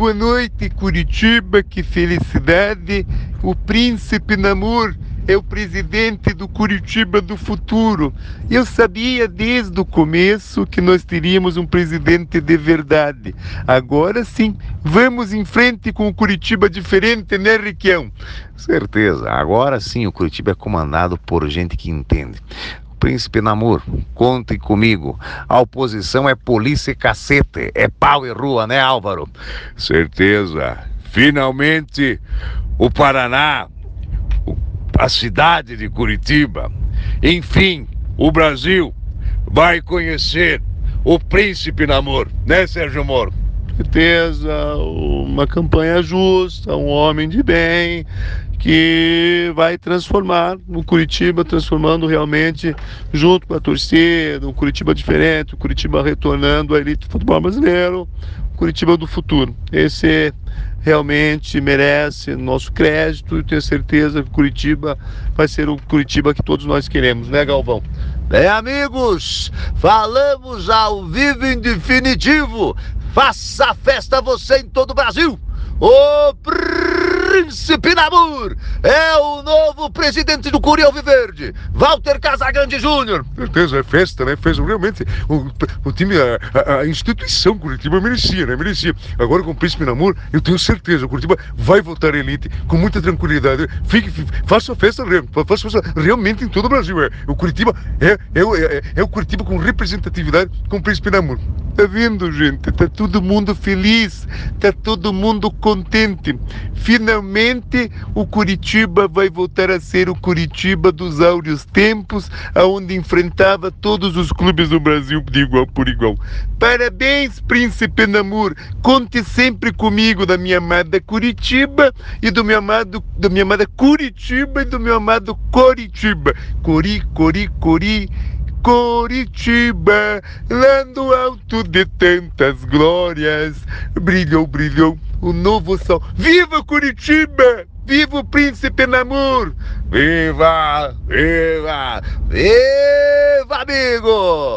Boa noite, Curitiba, que felicidade. O príncipe Namur é o presidente do Curitiba do futuro. Eu sabia desde o começo que nós teríamos um presidente de verdade. Agora sim, vamos em frente com o Curitiba diferente, né, Riquião? Certeza. Agora sim o Curitiba é comandado por gente que entende. Príncipe Namur, conte comigo. A oposição é polícia e cacete, é pau e rua, né, Álvaro? Certeza. Finalmente, o Paraná a cidade de Curitiba. Enfim, o Brasil vai conhecer o príncipe Namor, né, Sérgio Moro? Certeza, uma campanha justa, um homem de bem, que vai transformar o Curitiba, transformando realmente junto com a torcida, um Curitiba diferente, o Curitiba retornando à elite do futebol brasileiro, Curitiba do futuro. Esse realmente merece nosso crédito e tenho certeza que Curitiba vai ser o Curitiba que todos nós queremos, né, Galvão? Bem, amigos, falamos ao vivo em definitivo. Faça festa você em todo o Brasil. O Príncipe Namur é o novo presidente do Curiel Viverde, Walter Casagrande Júnior. Certeza, é festa, né? Fez realmente o, o time, a, a, a, instituição Curitiba merecia, né? Merecia. Agora com o Príncipe Namur, eu tenho certeza, o Curitiba vai voltar à elite com muita tranquilidade. Fique, faça a festa, faça festa realmente em todo o Brasil. É. O Curitiba é, é, é, é o Curitiba com representatividade com o Príncipe Namur. Tá vendo, gente? Tá todo mundo feliz, tá todo mundo contente. Finalmente o Curitiba vai voltar a ser o Curitiba dos áureos tempos, aonde enfrentava todos os clubes do Brasil de igual por igual. Parabéns, Príncipe Namur. Conte sempre comigo da minha amada Curitiba e do meu amado, da minha amada Curitiba e do meu amado Coritiba. Cori, cori, cori. Coritiba, lá no alto de tantas glórias, brilhou, brilhou o novo sol. Viva Curitiba! Viva o Príncipe Namur! Viva! Viva! Viva, amigo!